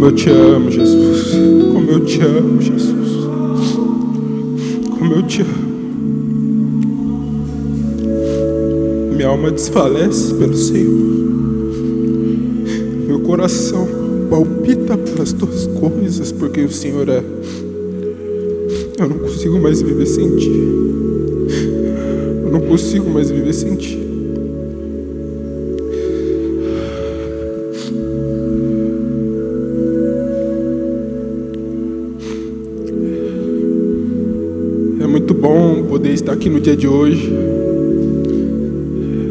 Como eu te amo, Jesus. Como eu te amo, Jesus. Como eu te amo. Minha alma desfalece pelo Senhor. Meu coração palpita pelas tuas coisas, porque o Senhor é. Eu não consigo mais viver sem ti. Eu não consigo mais viver sem ti. Estar aqui no dia de hoje.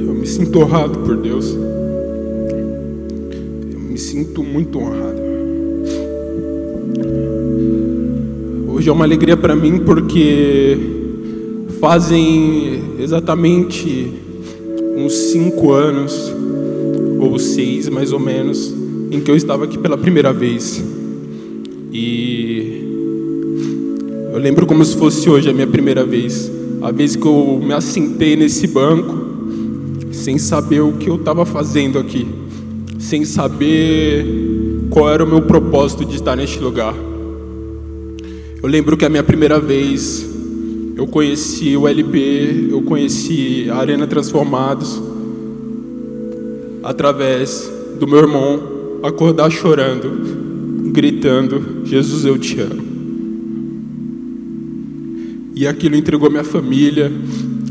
Eu me sinto honrado por Deus. Eu me sinto muito honrado. Hoje é uma alegria para mim porque fazem exatamente uns cinco anos, ou seis mais ou menos, em que eu estava aqui pela primeira vez. E eu lembro como se fosse hoje a minha primeira vez. A vez que eu me assentei nesse banco, sem saber o que eu estava fazendo aqui, sem saber qual era o meu propósito de estar neste lugar. Eu lembro que a minha primeira vez eu conheci o LP, eu conheci a Arena Transformados através do meu irmão acordar chorando, gritando: Jesus, eu te amo. E aquilo entregou minha família,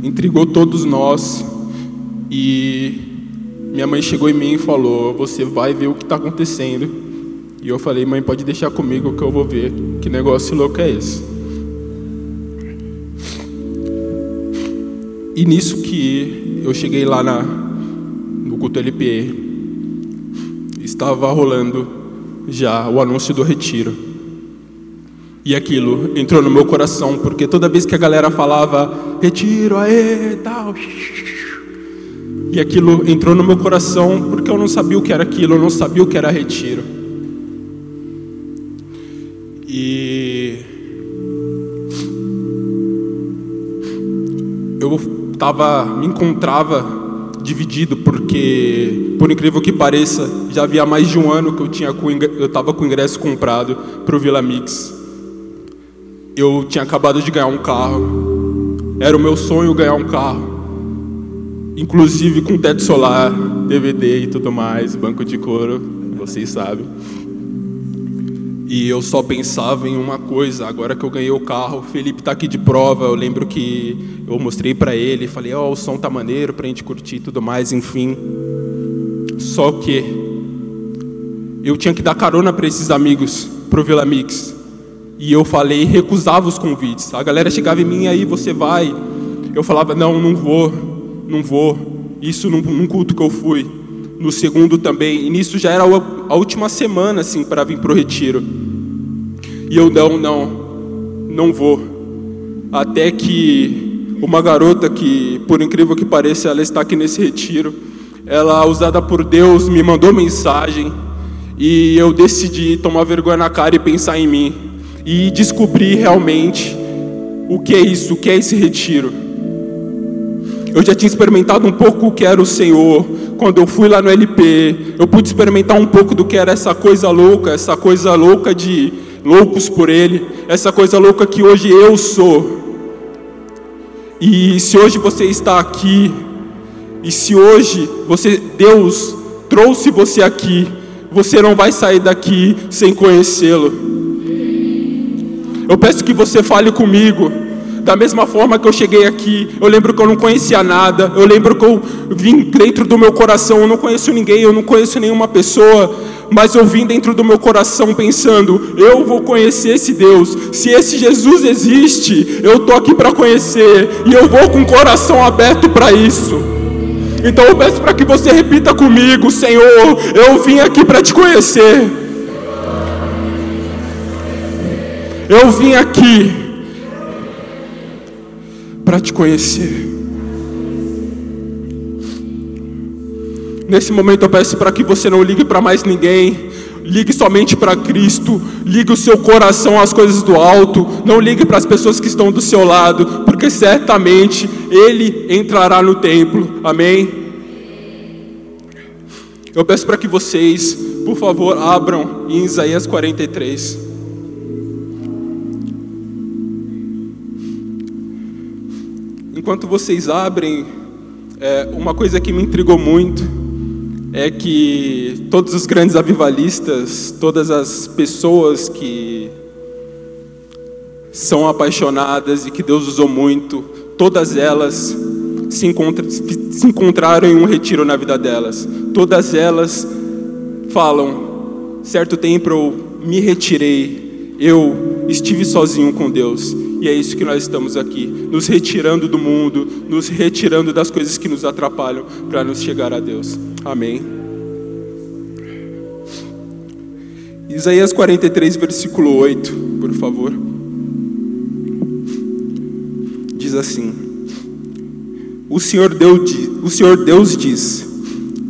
entregou todos nós. E minha mãe chegou em mim e falou: Você vai ver o que está acontecendo. E eu falei: Mãe, pode deixar comigo que eu vou ver. Que negócio louco é esse? E nisso que eu cheguei lá na, no culto LPE, estava rolando já o anúncio do retiro. E aquilo entrou no meu coração, porque toda vez que a galera falava retiro, aê, tal. E aquilo entrou no meu coração, porque eu não sabia o que era aquilo, eu não sabia o que era retiro. E eu tava, me encontrava dividido, porque, por incrível que pareça, já havia mais de um ano que eu estava com o ingresso comprado para o Vila Mix. Eu tinha acabado de ganhar um carro, era o meu sonho ganhar um carro, inclusive com teto solar, DVD e tudo mais, banco de couro, vocês sabem. E eu só pensava em uma coisa, agora que eu ganhei o carro, o Felipe tá aqui de prova, eu lembro que eu mostrei para ele, falei, ó, oh, o som tá maneiro pra gente curtir e tudo mais, enfim. Só que eu tinha que dar carona para esses amigos pro Vila Mix. E eu falei, recusava os convites. A galera chegava em mim, aí você vai. Eu falava, não, não vou, não vou. Isso num, num culto que eu fui. No segundo também. E nisso já era a última semana, assim, para vir pro retiro. E eu, não, não, não vou. Até que uma garota que, por incrível que pareça, ela está aqui nesse retiro. Ela, usada por Deus, me mandou mensagem. E eu decidi tomar vergonha na cara e pensar em mim e descobrir realmente o que é isso, o que é esse retiro. Eu já tinha experimentado um pouco o que era o Senhor. Quando eu fui lá no LP, eu pude experimentar um pouco do que era essa coisa louca, essa coisa louca de loucos por Ele, essa coisa louca que hoje eu sou. E se hoje você está aqui, e se hoje você, Deus trouxe você aqui, você não vai sair daqui sem conhecê-lo. Eu peço que você fale comigo. Da mesma forma que eu cheguei aqui, eu lembro que eu não conhecia nada, eu lembro que eu vim dentro do meu coração, eu não conheço ninguém, eu não conheço nenhuma pessoa, mas eu vim dentro do meu coração pensando, eu vou conhecer esse Deus. Se esse Jesus existe, eu tô aqui para conhecer e eu vou com o coração aberto para isso. Então eu peço para que você repita comigo, Senhor, eu vim aqui para te conhecer. Eu vim aqui para te conhecer. Nesse momento eu peço para que você não ligue para mais ninguém, ligue somente para Cristo, ligue o seu coração às coisas do alto, não ligue para as pessoas que estão do seu lado, porque certamente Ele entrará no templo, amém? Eu peço para que vocês, por favor, abram em Isaías 43. Enquanto vocês abrem, é, uma coisa que me intrigou muito é que todos os grandes avivalistas, todas as pessoas que são apaixonadas e que Deus usou muito, todas elas se, se encontraram em um retiro na vida delas. Todas elas falam: certo tempo eu me retirei, eu estive sozinho com Deus. E é isso que nós estamos aqui, nos retirando do mundo, nos retirando das coisas que nos atrapalham para nos chegar a Deus. Amém. Isaías 43, versículo 8, por favor. Diz assim: O Senhor Deus, o Senhor Deus diz: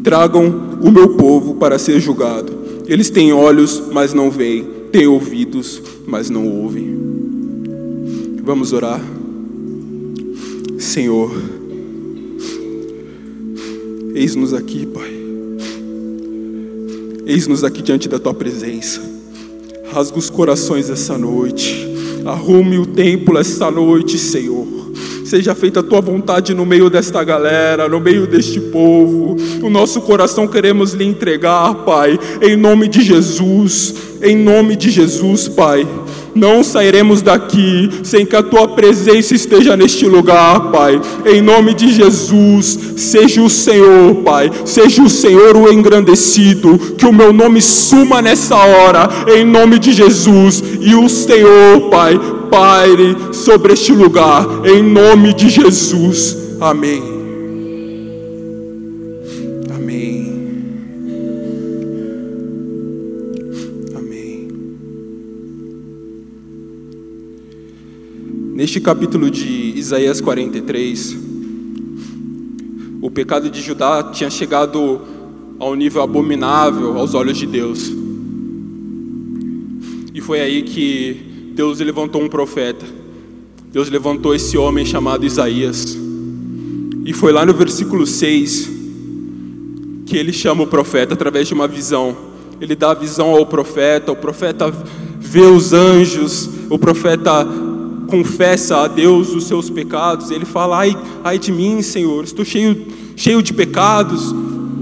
Tragam o meu povo para ser julgado. Eles têm olhos, mas não veem, têm ouvidos, mas não ouvem. Vamos orar. Senhor, eis-nos aqui, Pai. Eis-nos aqui diante da tua presença. Rasga os corações essa noite. Arrume o templo esta noite, Senhor. Seja feita a tua vontade no meio desta galera, no meio deste povo. O nosso coração queremos lhe entregar, Pai, em nome de Jesus. Em nome de Jesus, Pai. Não sairemos daqui sem que a tua presença esteja neste lugar, Pai. Em nome de Jesus, seja o Senhor, Pai. Seja o Senhor o engrandecido. Que o meu nome suma nessa hora, em nome de Jesus. E o Senhor, Pai, paire sobre este lugar, em nome de Jesus. Amém. Neste capítulo de Isaías 43, o pecado de Judá tinha chegado a um nível abominável aos olhos de Deus. E foi aí que Deus levantou um profeta. Deus levantou esse homem chamado Isaías. E foi lá no versículo 6 que ele chama o profeta através de uma visão. Ele dá a visão ao profeta, o profeta vê os anjos, o profeta confessa a Deus os seus pecados. Ele fala: Ai, ai de mim, Senhor, estou cheio, cheio de pecados.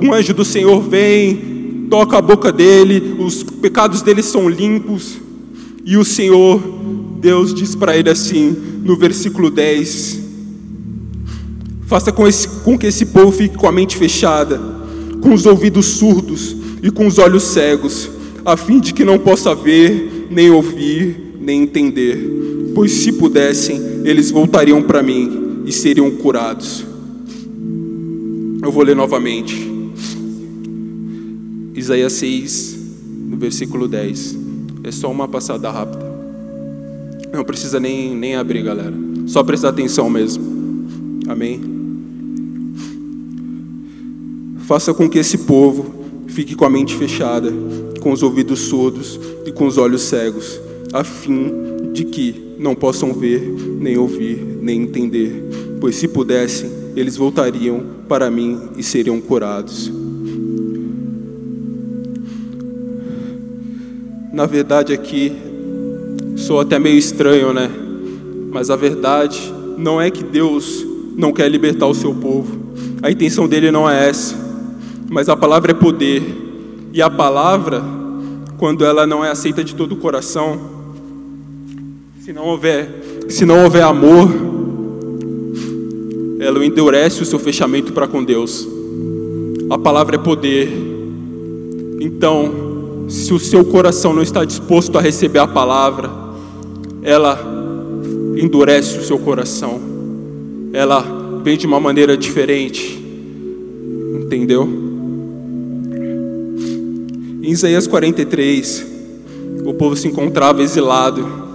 Um anjo do Senhor vem, toca a boca dele, os pecados dele são limpos. E o Senhor, Deus diz para ele assim, no versículo 10: Faça com, esse, com que esse povo fique com a mente fechada, com os ouvidos surdos e com os olhos cegos, a fim de que não possa ver, nem ouvir, nem entender. Pois se pudessem, eles voltariam para mim e seriam curados. Eu vou ler novamente. Isaías 6, no versículo 10. É só uma passada rápida. Não precisa nem, nem abrir, galera. Só prestar atenção mesmo. Amém? Faça com que esse povo fique com a mente fechada, com os ouvidos surdos e com os olhos cegos, a fim de que não possam ver, nem ouvir, nem entender. Pois se pudessem, eles voltariam para mim e seriam curados. Na verdade, aqui, sou até meio estranho, né? Mas a verdade não é que Deus não quer libertar o seu povo. A intenção dele não é essa. Mas a palavra é poder. E a palavra, quando ela não é aceita de todo o coração, se não houver, se não houver amor, ela endurece o seu fechamento para com Deus. A palavra é poder. Então, se o seu coração não está disposto a receber a palavra, ela endurece o seu coração, ela vem de uma maneira diferente, entendeu? Em Isaías 43, o povo se encontrava exilado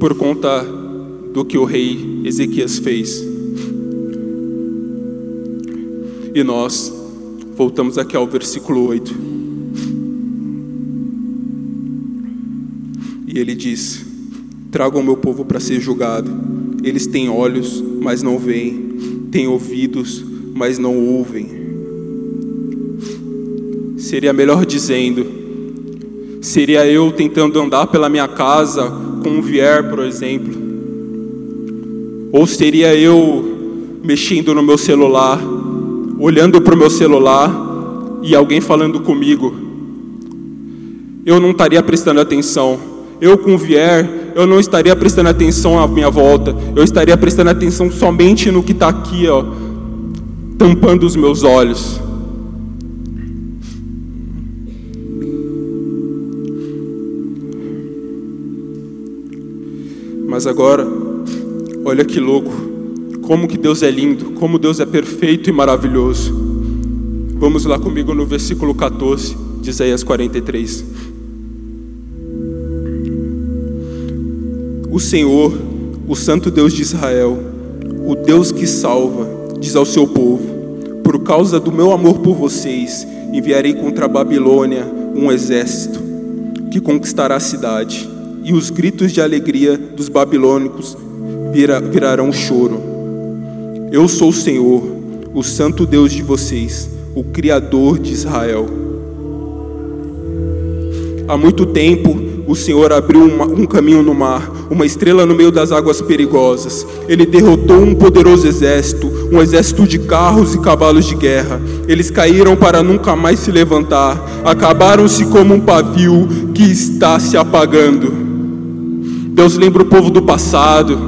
por conta do que o rei Ezequias fez. E nós voltamos aqui ao versículo 8. E ele diz: Tragam o meu povo para ser julgado. Eles têm olhos, mas não veem, têm ouvidos, mas não ouvem. Seria melhor dizendo, seria eu tentando andar pela minha casa com um vier, por exemplo. Ou seria eu mexendo no meu celular, olhando para o meu celular e alguém falando comigo. Eu não estaria prestando atenção. Eu com vier, eu não estaria prestando atenção à minha volta. Eu estaria prestando atenção somente no que está aqui, ó, tampando os meus olhos. Mas agora, olha que louco, como que Deus é lindo, como Deus é perfeito e maravilhoso. Vamos lá comigo no versículo 14 de Isaías 43. O Senhor, o Santo Deus de Israel, o Deus que salva, diz ao seu povo: Por causa do meu amor por vocês, enviarei contra a Babilônia um exército que conquistará a cidade e os gritos de alegria dos babilônicos vira, virarão choro. Eu sou o Senhor, o Santo Deus de vocês, o Criador de Israel. Há muito tempo o Senhor abriu uma, um caminho no mar, uma estrela no meio das águas perigosas. Ele derrotou um poderoso exército, um exército de carros e cavalos de guerra. Eles caíram para nunca mais se levantar, acabaram-se como um pavio que está se apagando. Deus lembra o povo do passado.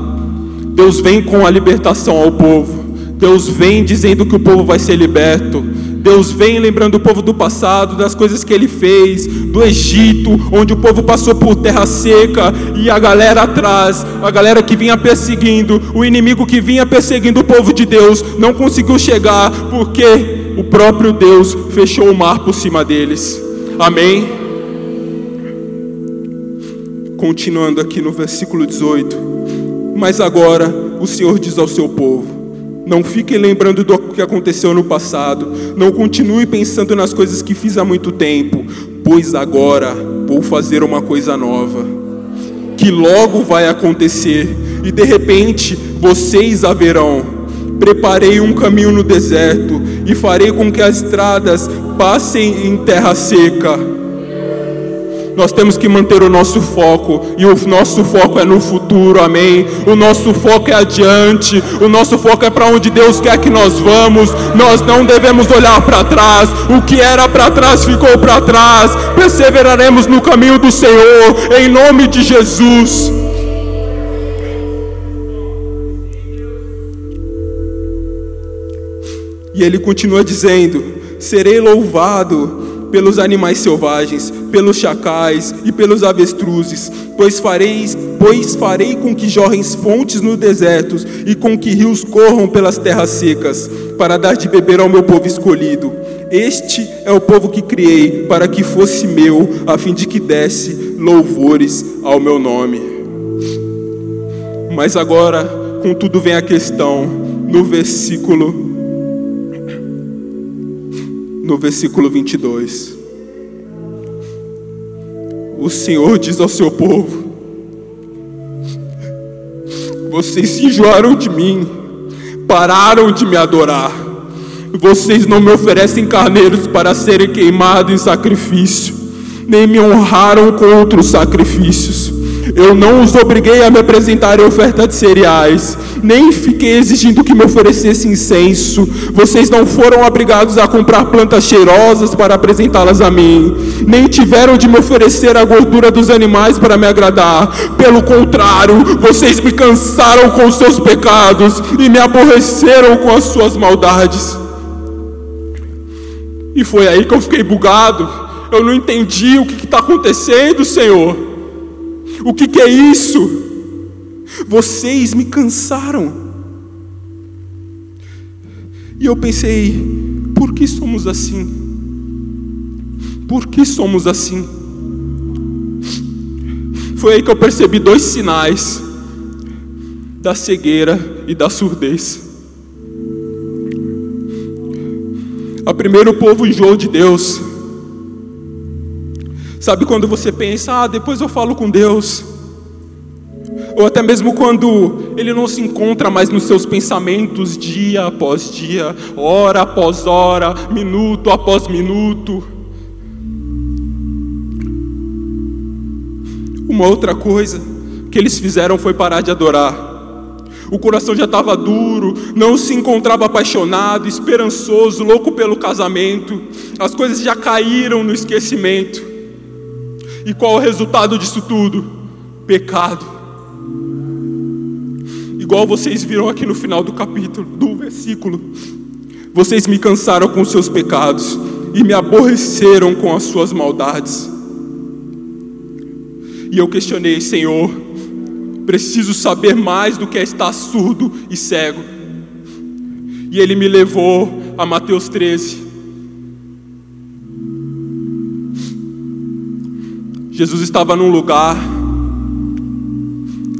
Deus vem com a libertação ao povo. Deus vem dizendo que o povo vai ser liberto. Deus vem lembrando o povo do passado, das coisas que ele fez, do Egito, onde o povo passou por terra seca e a galera atrás, a galera que vinha perseguindo, o inimigo que vinha perseguindo o povo de Deus, não conseguiu chegar porque o próprio Deus fechou o mar por cima deles. Amém. Continuando aqui no versículo 18. Mas agora o Senhor diz ao seu povo: Não fiquem lembrando do que aconteceu no passado, não continue pensando nas coisas que fiz há muito tempo, pois agora vou fazer uma coisa nova, que logo vai acontecer, e de repente vocês a verão. Preparei um caminho no deserto e farei com que as estradas passem em terra seca nós temos que manter o nosso foco, e o nosso foco é no futuro, amém? O nosso foco é adiante, o nosso foco é para onde Deus quer que nós vamos. Nós não devemos olhar para trás, o que era para trás ficou para trás. Perseveraremos no caminho do Senhor, em nome de Jesus. E ele continua dizendo: Serei louvado pelos animais selvagens, pelos chacais e pelos avestruzes, pois fareis, pois farei com que jorrem fontes no deserto e com que rios corram pelas terras secas, para dar de beber ao meu povo escolhido. Este é o povo que criei para que fosse meu, a fim de que desse louvores ao meu nome. Mas agora, contudo, vem a questão no versículo no versículo 22. O Senhor diz ao seu povo: Vocês se enjoaram de mim, pararam de me adorar. Vocês não me oferecem carneiros para serem queimados em sacrifício, nem me honraram com outros sacrifícios. Eu não os obriguei a me apresentarem oferta de cereais, nem fiquei exigindo que me oferecesse incenso. Vocês não foram obrigados a comprar plantas cheirosas para apresentá-las a mim, nem tiveram de me oferecer a gordura dos animais para me agradar. Pelo contrário, vocês me cansaram com os seus pecados e me aborreceram com as suas maldades. E foi aí que eu fiquei bugado. Eu não entendi o que está acontecendo, Senhor. O que, que é isso? Vocês me cansaram. E eu pensei, por que somos assim? Por que somos assim? Foi aí que eu percebi dois sinais da cegueira e da surdez. A primeiro o povo enjoou de Deus. Sabe quando você pensa, ah, depois eu falo com Deus. Ou até mesmo quando ele não se encontra mais nos seus pensamentos dia após dia, hora após hora, minuto após minuto. Uma outra coisa que eles fizeram foi parar de adorar. O coração já estava duro, não se encontrava apaixonado, esperançoso, louco pelo casamento. As coisas já caíram no esquecimento. E qual o resultado disso tudo? Pecado. Igual vocês viram aqui no final do capítulo, do versículo. Vocês me cansaram com seus pecados e me aborreceram com as suas maldades. E eu questionei, Senhor, preciso saber mais do que é estar surdo e cego. E ele me levou a Mateus 13. Jesus estava num lugar,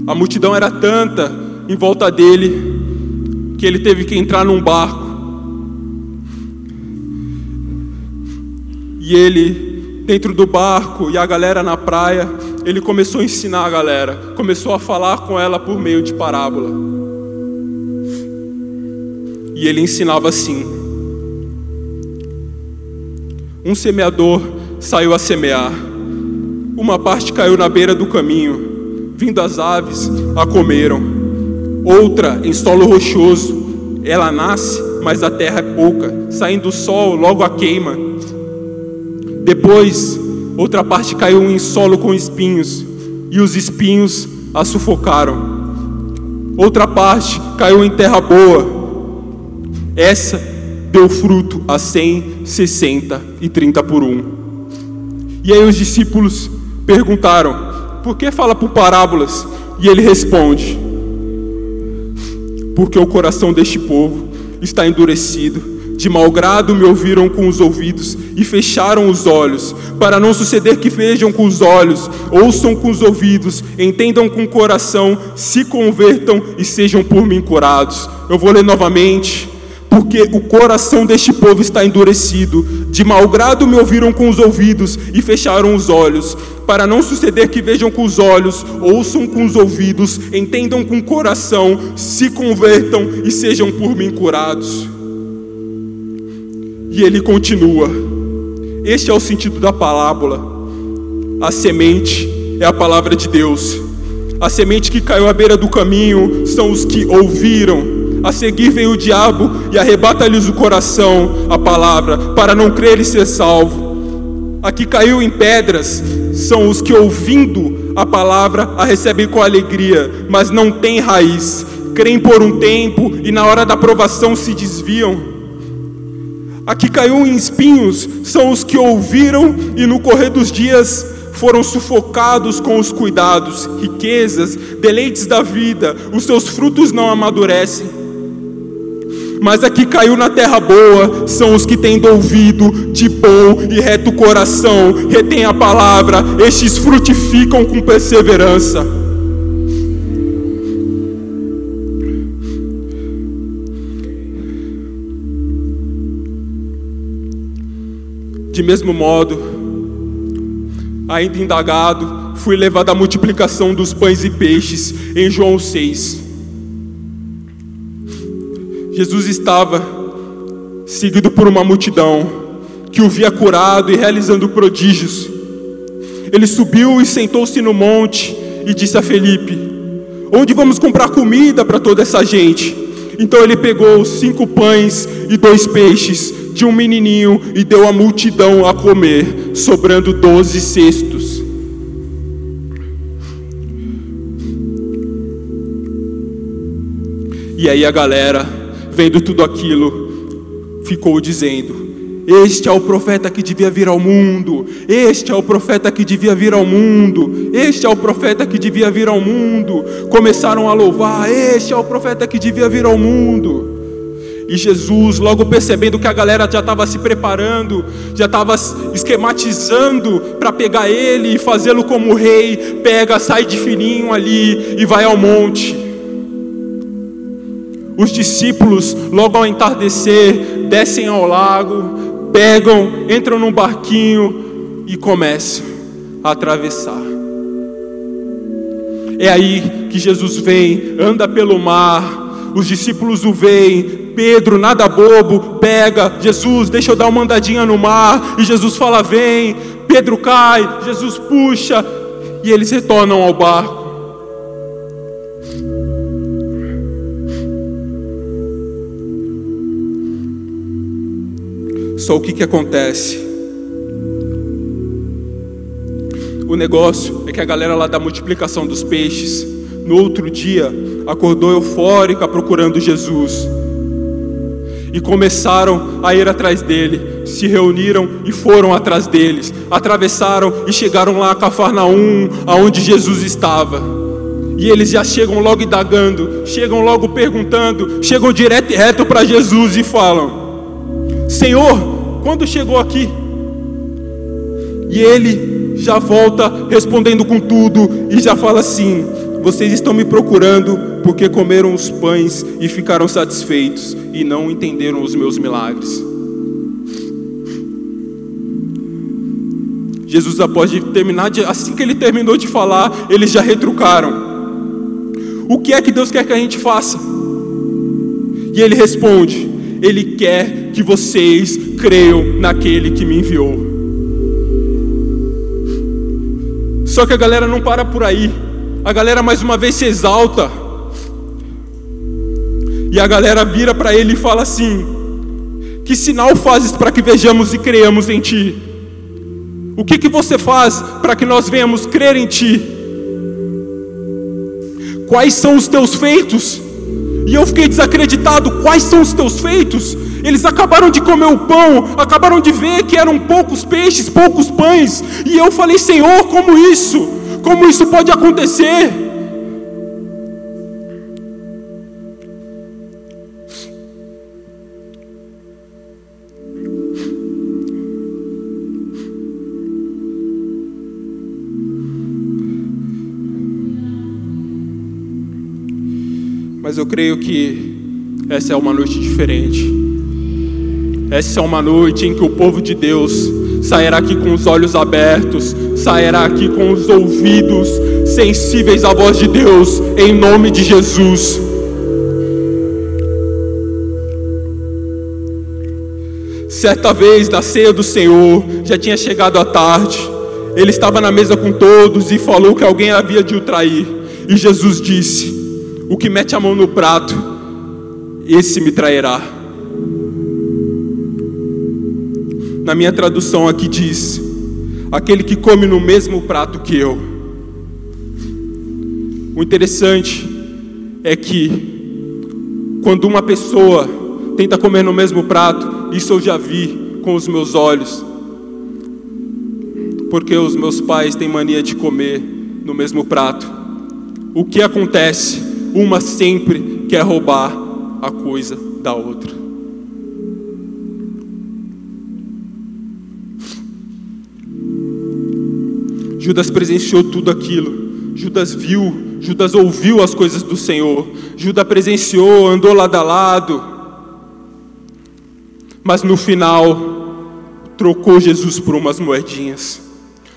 a multidão era tanta em volta dele, que ele teve que entrar num barco. E ele, dentro do barco, e a galera na praia, ele começou a ensinar a galera, começou a falar com ela por meio de parábola. E ele ensinava assim: Um semeador saiu a semear, uma parte caiu na beira do caminho, vindo as aves a comeram, outra em solo rochoso, ela nasce, mas a terra é pouca, saindo o sol, logo a queima. Depois, outra parte caiu em solo com espinhos, e os espinhos a sufocaram. Outra parte caiu em terra boa. Essa deu fruto a cem, sessenta e trinta por um. E aí os discípulos perguntaram: Por que fala por parábolas? E ele responde: Porque o coração deste povo está endurecido de mau grado me ouviram com os ouvidos e fecharam os olhos, para não suceder que vejam com os olhos, ouçam com os ouvidos, entendam com o coração, se convertam e sejam por mim curados. Eu vou ler novamente. Porque o coração deste povo está endurecido, de mau grado me ouviram com os ouvidos e fecharam os olhos, para não suceder que vejam com os olhos, ouçam com os ouvidos, entendam com o coração, se convertam e sejam por mim curados. E ele continua. Este é o sentido da parábola. A semente é a palavra de Deus. A semente que caiu à beira do caminho são os que ouviram. A seguir vem o diabo e arrebata-lhes o coração, a palavra, para não crer e ser salvo. A que caiu em pedras são os que, ouvindo a palavra, a recebem com alegria, mas não têm raiz. Creem por um tempo e na hora da provação se desviam. A que caiu em espinhos são os que ouviram e no correr dos dias foram sufocados com os cuidados, riquezas, deleites da vida, os seus frutos não amadurecem. Mas a que caiu na terra boa são os que tendo ouvido de bom e reto coração, retém a palavra, estes frutificam com perseverança. De mesmo modo, ainda indagado, fui levado à multiplicação dos pães e peixes em João 6. Jesus estava seguido por uma multidão que o via curado e realizando prodígios. Ele subiu e sentou-se no monte e disse a Felipe: Onde vamos comprar comida para toda essa gente? Então ele pegou cinco pães e dois peixes de um menininho e deu a multidão a comer, sobrando doze cestos. E aí a galera, vendo tudo aquilo, ficou dizendo: este é o profeta que devia vir ao mundo. Este é o profeta que devia vir ao mundo. Este é o profeta que devia vir ao mundo. Começaram a louvar: Este é o profeta que devia vir ao mundo. E Jesus, logo percebendo que a galera já estava se preparando, já estava esquematizando para pegar ele e fazê-lo como rei, pega, sai de fininho ali e vai ao monte. Os discípulos, logo ao entardecer, descem ao lago, pegam, entram num barquinho e começam a atravessar. É aí que Jesus vem, anda pelo mar, os discípulos o veem, Pedro, nada bobo, pega, Jesus, deixa eu dar uma andadinha no mar, e Jesus fala: vem, Pedro cai, Jesus puxa, e eles retornam ao barco. Só o que, que acontece? O negócio é que a galera lá da multiplicação dos peixes, no outro dia, acordou eufórica procurando Jesus. E começaram a ir atrás dele, se reuniram e foram atrás deles, atravessaram e chegaram lá a Cafarnaum, aonde Jesus estava. E eles já chegam logo indagando, chegam logo perguntando, chegam direto e reto para Jesus e falam: Senhor, quando chegou aqui? E ele já volta respondendo com tudo e já fala assim: Vocês estão me procurando porque comeram os pães e ficaram satisfeitos e não entenderam os meus milagres. Jesus, após terminar, assim que ele terminou de falar, eles já retrucaram. O que é que Deus quer que a gente faça? E ele responde: Ele quer que vocês creiam naquele que me enviou. Só que a galera não para por aí. A galera mais uma vez se exalta. E a galera vira para ele e fala assim: Que sinal fazes para que vejamos e creiamos em ti? O que que você faz para que nós venhamos crer em ti? Quais são os teus feitos? E eu fiquei desacreditado. Quais são os teus feitos? Eles acabaram de comer o pão, acabaram de ver que eram poucos peixes, poucos pães. E eu falei: Senhor, como isso? Como isso pode acontecer? Mas eu creio que essa é uma noite diferente. Essa é uma noite em que o povo de Deus sairá aqui com os olhos abertos, sairá aqui com os ouvidos sensíveis à voz de Deus, em nome de Jesus. Certa vez, na ceia do Senhor, já tinha chegado a tarde, ele estava na mesa com todos e falou que alguém havia de o trair. E Jesus disse: O que mete a mão no prato, esse me trairá. Na minha tradução aqui diz: aquele que come no mesmo prato que eu. O interessante é que quando uma pessoa tenta comer no mesmo prato, isso eu já vi com os meus olhos. Porque os meus pais têm mania de comer no mesmo prato. O que acontece? Uma sempre quer roubar a coisa da outra. Judas presenciou tudo aquilo. Judas viu, Judas ouviu as coisas do Senhor. Judas presenciou, andou lado a lado. Mas no final, trocou Jesus por umas moedinhas.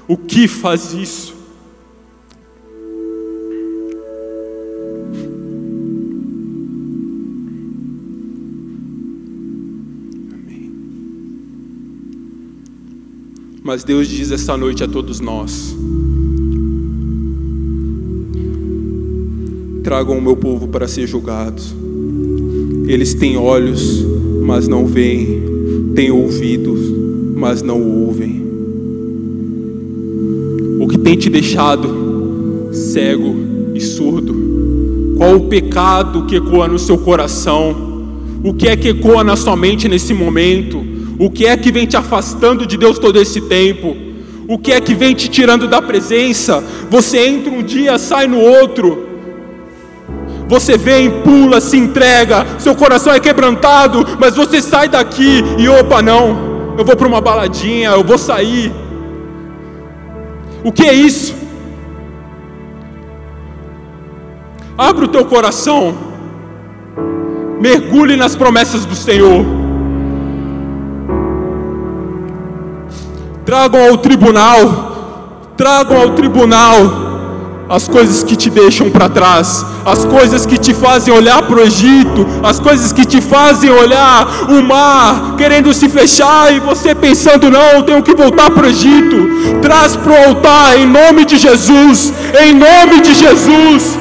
O que faz isso? Mas Deus diz essa noite a todos nós: Tragam o meu povo para ser julgados. Eles têm olhos, mas não veem, têm ouvidos, mas não ouvem. O que tem te deixado cego e surdo? Qual o pecado que ecoa no seu coração? O que é que ecoa na sua mente nesse momento? O que é que vem te afastando de Deus todo esse tempo? O que é que vem te tirando da presença? Você entra um dia, sai no outro. Você vem, pula, se entrega, seu coração é quebrantado, mas você sai daqui e opa, não, eu vou para uma baladinha, eu vou sair. O que é isso? Abre o teu coração, mergulhe nas promessas do Senhor. Tragam ao tribunal, tragam ao tribunal as coisas que te deixam para trás, as coisas que te fazem olhar para o Egito, as coisas que te fazem olhar o mar querendo se fechar e você pensando, não, eu tenho que voltar para o Egito. Traz para o altar em nome de Jesus, em nome de Jesus.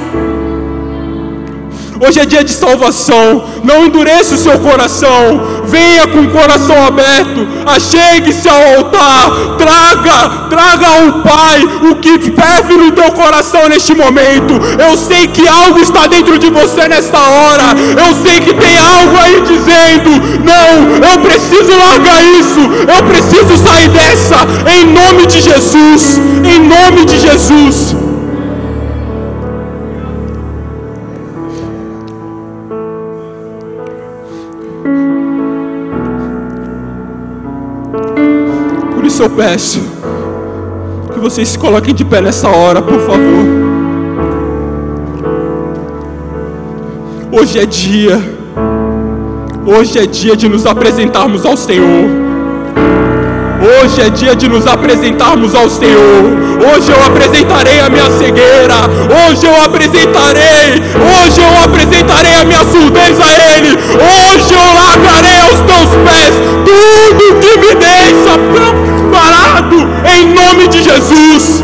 Hoje é dia de salvação. Não endureça o seu coração. Venha com o coração aberto. Achegue-se ao altar. Traga, traga ao Pai o que ferve no teu coração neste momento. Eu sei que algo está dentro de você nesta hora. Eu sei que tem algo aí dizendo: Não, eu preciso largar isso. Eu preciso sair dessa. Em nome de Jesus. Em nome de Jesus. Eu peço que vocês se coloquem de pé nessa hora, por favor. Hoje é dia, hoje é dia de nos apresentarmos ao Senhor. Hoje é dia de nos apresentarmos ao Senhor. Hoje eu apresentarei a minha cegueira. Hoje eu apresentarei. Hoje eu apresentarei a minha surdez a Ele. Hoje eu largarei aos teus pés tudo que me deixa parado em nome de Jesus.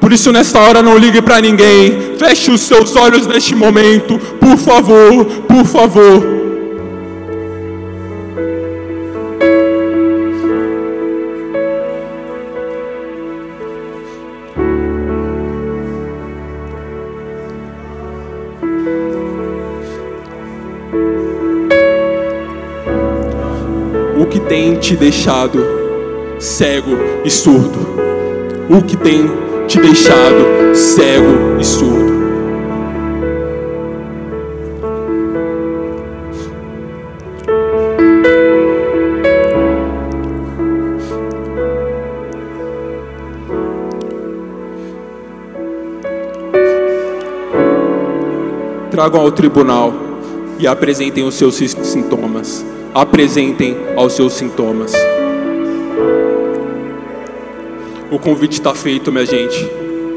Por isso, nesta hora, não ligue para ninguém. Feche os seus olhos neste momento, por favor, por favor. Te deixado cego e surdo? O que tem te deixado cego e surdo? Tragam ao tribunal e apresentem os seus sintomas apresentem aos seus sintomas. O convite está feito, minha gente.